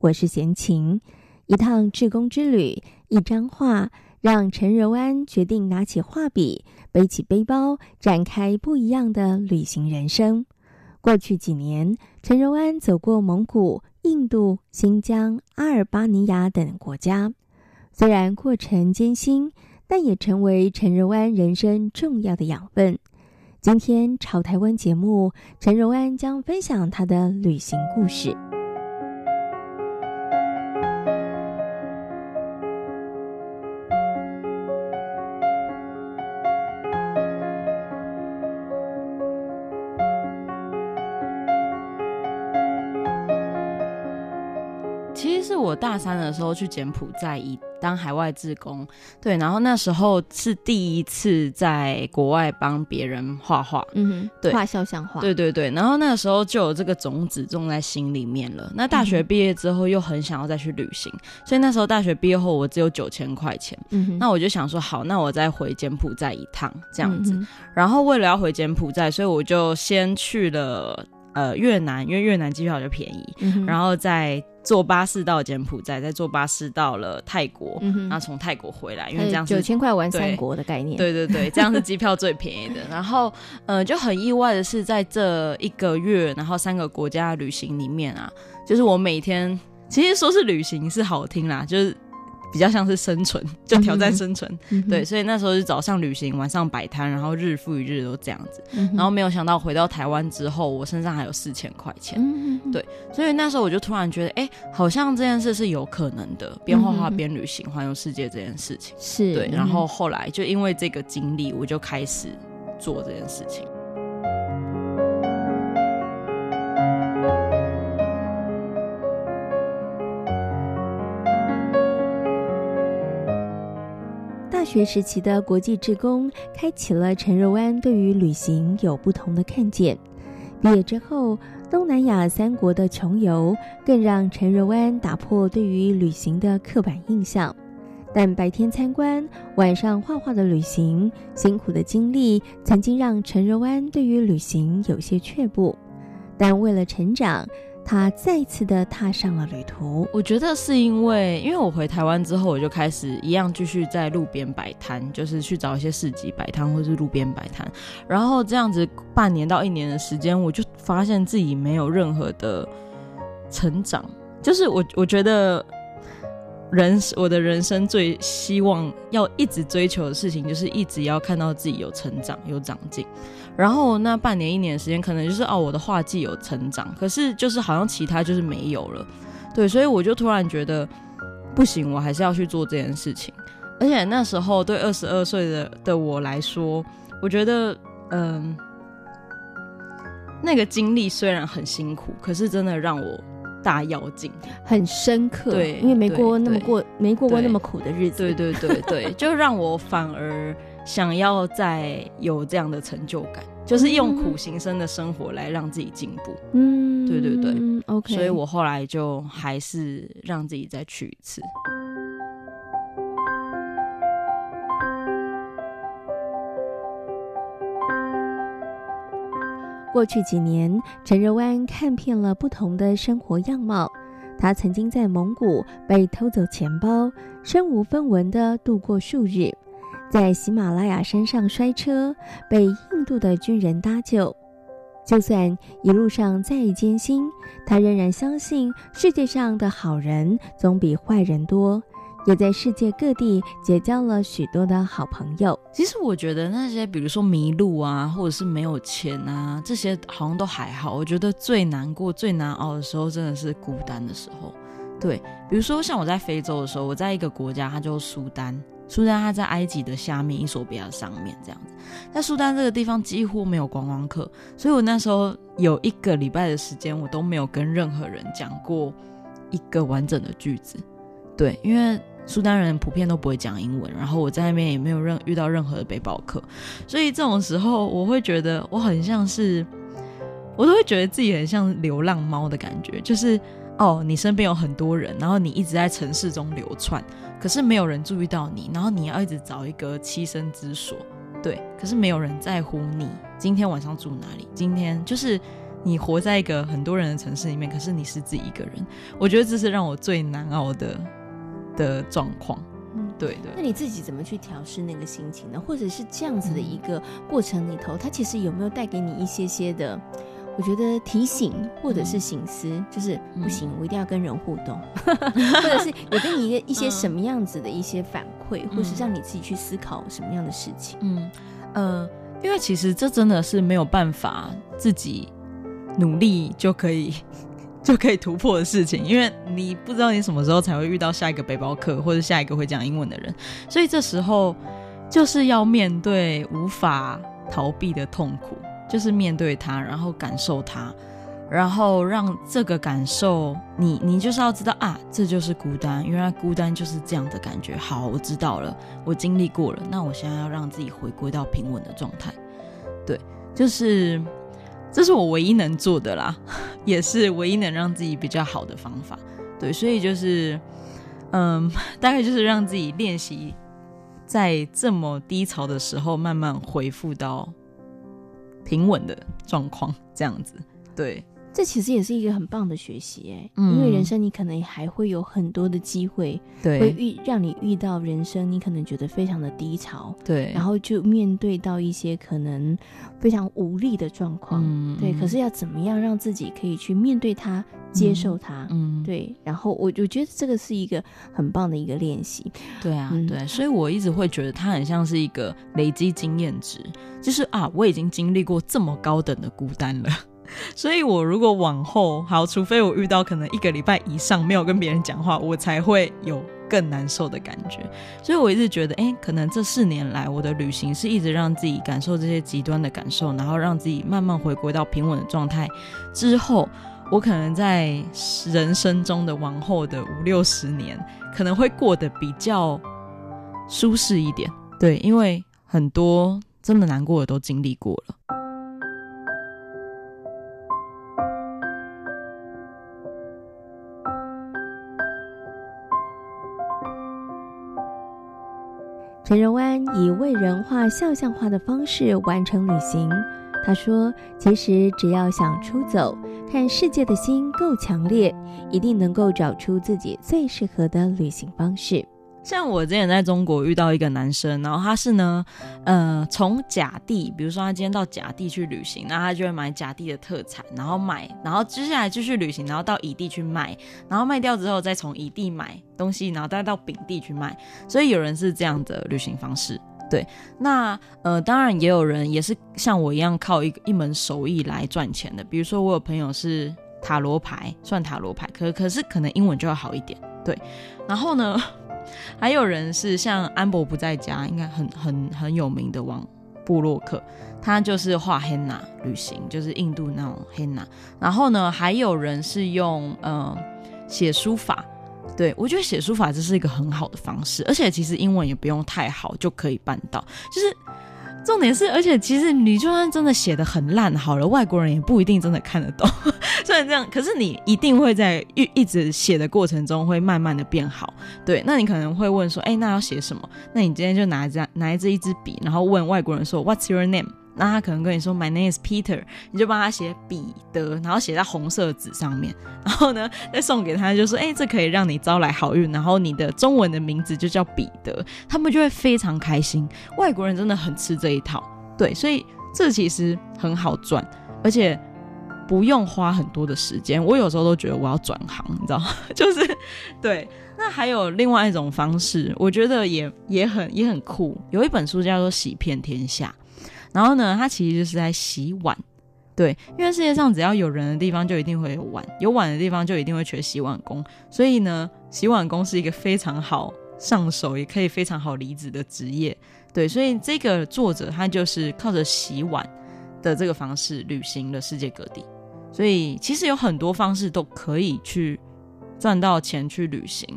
我是闲情。一趟志工之旅，一张画，让陈柔安决定拿起画笔，背起背包，展开不一样的旅行人生。过去几年，陈柔安走过蒙古、印度、新疆、阿尔巴尼亚等国家，虽然过程艰辛，但也成为陈柔安人生重要的养分。今天潮台湾节目，陈柔安将分享她的旅行故事。大三的时候去柬埔寨以当海外志工，对，然后那时候是第一次在国外帮别人画画，嗯哼，对，画肖像画，对对对，然后那个时候就有这个种子种在心里面了。那大学毕业之后又很想要再去旅行，嗯、所以那时候大学毕业后我只有九千块钱，嗯哼，那我就想说好，那我再回柬埔寨一趟这样子。嗯、然后为了要回柬埔寨，所以我就先去了呃越南，因为越南机票就便宜，嗯、然后再。坐巴士到柬埔寨，再坐巴士到了泰国，嗯、然后从泰国回来，因为这样九千块玩三国的概念。对对对，这样是机票最便宜的。然后，呃，就很意外的是，在这一个月，然后三个国家旅行里面啊，就是我每天其实说是旅行是好听啦，就是。比较像是生存，就挑战生存，嗯、对，所以那时候是早上旅行，晚上摆摊，然后日复一日都这样子，嗯、然后没有想到回到台湾之后，我身上还有四千块钱，嗯、对，所以那时候我就突然觉得，哎、欸，好像这件事是有可能的，边画画边旅行，环游世界这件事情。是对，然后后来就因为这个经历，我就开始做这件事情。学时期的国际志工，开启了陈柔安对于旅行有不同的看见。毕业之后，东南亚三国的穷游，更让陈柔安打破对于旅行的刻板印象。但白天参观，晚上画画的旅行，辛苦的经历，曾经让陈柔安对于旅行有些却步。但为了成长，他再次的踏上了旅途。我觉得是因为，因为我回台湾之后，我就开始一样继续在路边摆摊，就是去找一些市集摆摊或是路边摆摊。然后这样子半年到一年的时间，我就发现自己没有任何的成长。就是我我觉得人我的人生最希望要一直追求的事情，就是一直要看到自己有成长、有长进。然后那半年一年的时间，可能就是哦，我的画技有成长，可是就是好像其他就是没有了，对，所以我就突然觉得不行，我还是要去做这件事情。而且那时候对二十二岁的的我来说，我觉得嗯，那个经历虽然很辛苦，可是真的让我大妖精，很深刻。对，因为没过那么过，没过过那么苦的日子。对对对对，对，就让我反而。想要再有这样的成就感，就是用苦行僧的生活来让自己进步。嗯，对对对，OK。所以我后来就还是让自己再去一次。过去几年，陈柔安看遍了不同的生活样貌。他曾经在蒙古被偷走钱包，身无分文地度过数日。在喜马拉雅山上摔车，被印度的军人搭救。就算一路上再艰辛，他仍然相信世界上的好人总比坏人多，也在世界各地结交了许多的好朋友。其实我觉得那些，比如说迷路啊，或者是没有钱啊，这些好像都还好。我觉得最难过、最难熬的时候，真的是孤单的时候。对，比如说像我在非洲的时候，我在一个国家，它就是苏丹。苏丹，它在埃及的下面，衣索比亚上面这样子。在苏丹这个地方几乎没有观光客，所以我那时候有一个礼拜的时间，我都没有跟任何人讲过一个完整的句子。对，因为苏丹人普遍都不会讲英文，然后我在那边也没有任遇到任何的背包客，所以这种时候我会觉得我很像是，我都会觉得自己很像流浪猫的感觉，就是哦，你身边有很多人，然后你一直在城市中流窜，可是没有人注意到你，然后你要一直找一个栖身之所，对，可是没有人在乎你。今天晚上住哪里，今天就是你活在一个很多人的城市里面，可是你是自己一个人，我觉得这是让我最难熬的。的状况，嗯，对的。那你自己怎么去调试那个心情呢？或者是这样子的一个过程里头，它其实有没有带给你一些些的，我觉得提醒或者是醒思，嗯、就是不行，我一定要跟人互动，嗯、或者是有给你一一些什么样子的一些反馈，嗯、或是让你自己去思考什么样的事情？嗯呃，因为其实这真的是没有办法自己努力就可以。就可以突破的事情，因为你不知道你什么时候才会遇到下一个背包客，或者下一个会讲英文的人，所以这时候就是要面对无法逃避的痛苦，就是面对它，然后感受它，然后让这个感受，你 你就是要知道啊，这就是孤单，原来孤单就是这样的感觉。好，我知道了，我经历过了，那我现在要让自己回归到平稳的状态，对，就是。这是我唯一能做的啦，也是唯一能让自己比较好的方法。对，所以就是，嗯，大概就是让自己练习在这么低潮的时候，慢慢恢复到平稳的状况，这样子。对。这其实也是一个很棒的学习哎，嗯、因为人生你可能还会有很多的机会，对，会遇让你遇到人生你可能觉得非常的低潮，对，然后就面对到一些可能非常无力的状况，嗯、对，可是要怎么样让自己可以去面对它，接受它，嗯，对，然后我我觉得这个是一个很棒的一个练习，对啊，嗯、对，所以我一直会觉得它很像是一个累积经验值，就是啊，我已经经历过这么高等的孤单了。所以，我如果往后好，除非我遇到可能一个礼拜以上没有跟别人讲话，我才会有更难受的感觉。所以，我一直觉得，哎、可能这四年来我的旅行是一直让自己感受这些极端的感受，然后让自己慢慢回归到平稳的状态。之后，我可能在人生中的往后的五六十年，可能会过得比较舒适一点。对，因为很多真的难过的都经历过了。陈荣安以为人画、肖像画的方式完成旅行。他说：“其实只要想出走，看世界的心够强烈，一定能够找出自己最适合的旅行方式。”像我之前在中国遇到一个男生，然后他是呢，呃，从甲地，比如说他今天到甲地去旅行，那他就会买甲地的特产，然后买，然后接下来继续旅行，然后到乙地去卖，然后卖掉之后再从乙地买东西，然后再到丙地去卖。所以有人是这样的旅行方式，对。那呃，当然也有人也是像我一样靠一一门手艺来赚钱的，比如说我有朋友是塔罗牌，算塔罗牌，可可是可能英文就要好一点，对。然后呢，还有人是像安博不在家，应该很很很有名的王布洛克，他就是画 henna 旅行，就是印度那种 henna。然后呢，还有人是用嗯写书法，对，我觉得写书法这是一个很好的方式，而且其实英文也不用太好就可以办到，就是。重点是，而且其实你就算真的写的很烂，好了，外国人也不一定真的看得懂。虽然这样，可是你一定会在一一直写的过程中会慢慢的变好。对，那你可能会问说，哎，那要写什么？那你今天就拿一支拿一支一支笔，然后问外国人说，What's your name？那他可能跟你说 My name is Peter，你就帮他写彼得，然后写在红色纸上面，然后呢再送给他，就说：“哎，这可以让你招来好运。”然后你的中文的名字就叫彼得，他们就会非常开心。外国人真的很吃这一套，对，所以这其实很好赚，而且不用花很多的时间。我有时候都觉得我要转行，你知道，就是对。那还有另外一种方式，我觉得也也很也很酷。有一本书叫做《洗遍天下》。然后呢，它其实就是在洗碗，对，因为世界上只要有人的地方，就一定会有碗；有碗的地方，就一定会缺洗碗工。所以呢，洗碗工是一个非常好上手，也可以非常好离职的职业。对，所以这个作者他就是靠着洗碗的这个方式旅行了世界各地。所以其实有很多方式都可以去赚到钱去旅行，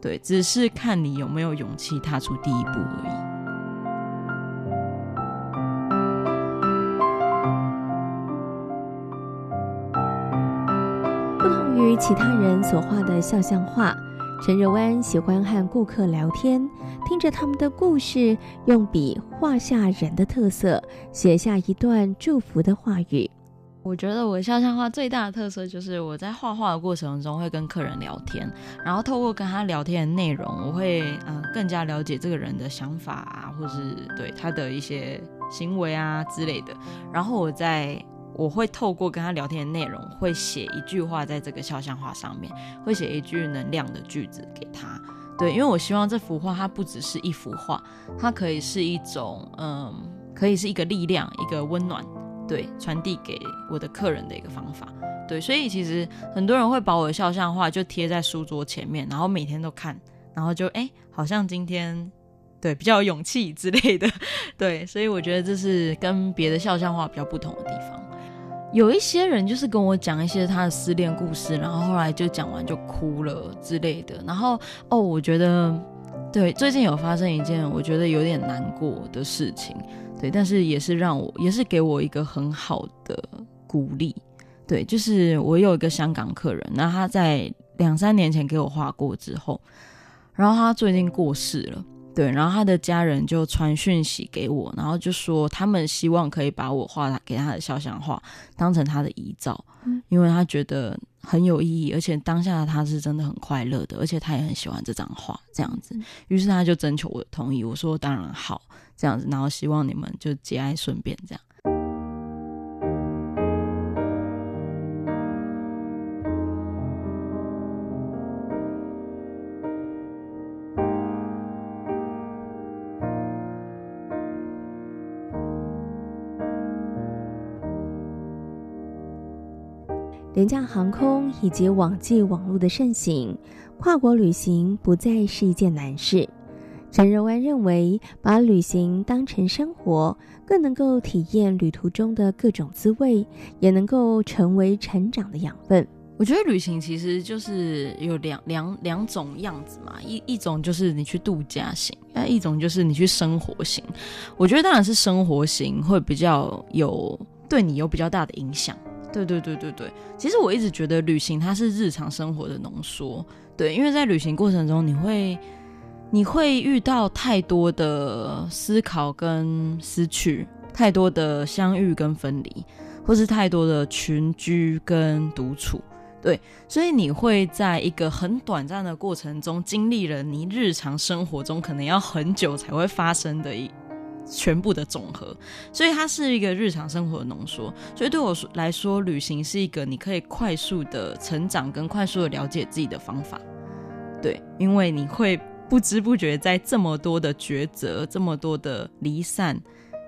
对，只是看你有没有勇气踏出第一步而已。于其他人所画的肖像画，陈柔安喜欢和顾客聊天，听着他们的故事，用笔画下人的特色，写下一段祝福的话语。我觉得我肖像画最大的特色就是我在画画的过程中会跟客人聊天，然后透过跟他聊天的内容，我会嗯、更加了解这个人的想法啊，或是对他的一些行为啊之类的。然后我在我会透过跟他聊天的内容，会写一句话在这个肖像画上面，会写一句能量的句子给他。对，因为我希望这幅画它不只是一幅画，它可以是一种嗯，可以是一个力量，一个温暖。对，传递给我的客人的一个方法。对，所以其实很多人会把我的肖像画就贴在书桌前面，然后每天都看，然后就哎，好像今天对比较有勇气之类的。对，所以我觉得这是跟别的肖像画比较不同的地方。有一些人就是跟我讲一些他的失恋故事，然后后来就讲完就哭了之类的。然后哦，我觉得对，最近有发生一件我觉得有点难过的事情。对，但是也是让我，也是给我一个很好的鼓励。对，就是我有一个香港客人，那他在两三年前给我画过之后，然后他最近过世了。对，然后他的家人就传讯息给我，然后就说他们希望可以把我画给他的肖像画当成他的遗照，嗯，因为他觉得很有意义，而且当下他是真的很快乐的，而且他也很喜欢这张画，这样子。于是他就征求我的同意，我说当然好。这样子，然后希望你们就节哀顺变这样。廉价航空以及网际网络的盛行，跨国旅行不再是一件难事。陈柔安认为，把旅行当成生活，更能够体验旅途中的各种滋味，也能够成为成长的养分。我觉得旅行其实就是有两两两种样子嘛，一一种就是你去度假型，那一种就是你去生活型。我觉得当然是生活型会比较有对你有比较大的影响。对对对对对，其实我一直觉得旅行它是日常生活的浓缩。对，因为在旅行过程中你会。你会遇到太多的思考跟失去，太多的相遇跟分离，或是太多的群居跟独处，对，所以你会在一个很短暂的过程中，经历了你日常生活中可能要很久才会发生的一全部的总和，所以它是一个日常生活的浓缩。所以对我来说，旅行是一个你可以快速的成长跟快速的了解自己的方法，对，因为你会。不知不觉在这么多的抉择、这么多的离散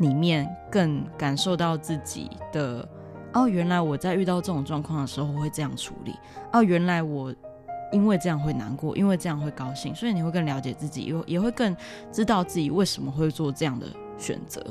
里面，更感受到自己的哦，原来我在遇到这种状况的时候会这样处理哦，原来我因为这样会难过，因为这样会高兴，所以你会更了解自己，也也会更知道自己为什么会做这样的选择。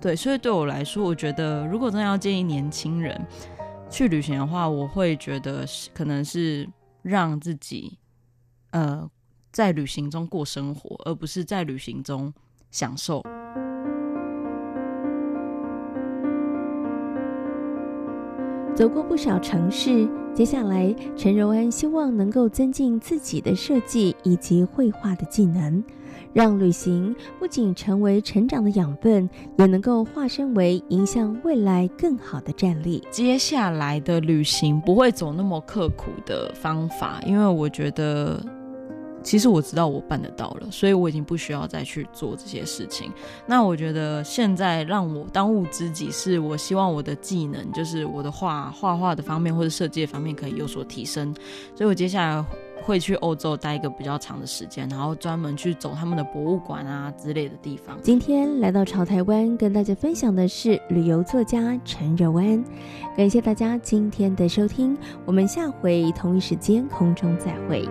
对，所以对我来说，我觉得如果真的要建议年轻人去旅行的话，我会觉得可能是让自己呃。在旅行中过生活，而不是在旅行中享受。走过不少城市，接下来陈柔安希望能够增进自己的设计以及绘画的技能，让旅行不仅成为成长的养分，也能够化身为影响未来更好的战力。接下来的旅行不会走那么刻苦的方法，因为我觉得。其实我知道我办得到了，所以我已经不需要再去做这些事情。那我觉得现在让我当务之急是，我希望我的技能，就是我的画画画的方面或者设计的方面可以有所提升。所以我接下来会去欧洲待一个比较长的时间，然后专门去走他们的博物馆啊之类的地方。今天来到潮台湾，跟大家分享的是旅游作家陈柔安。感谢大家今天的收听，我们下回同一时间空中再会。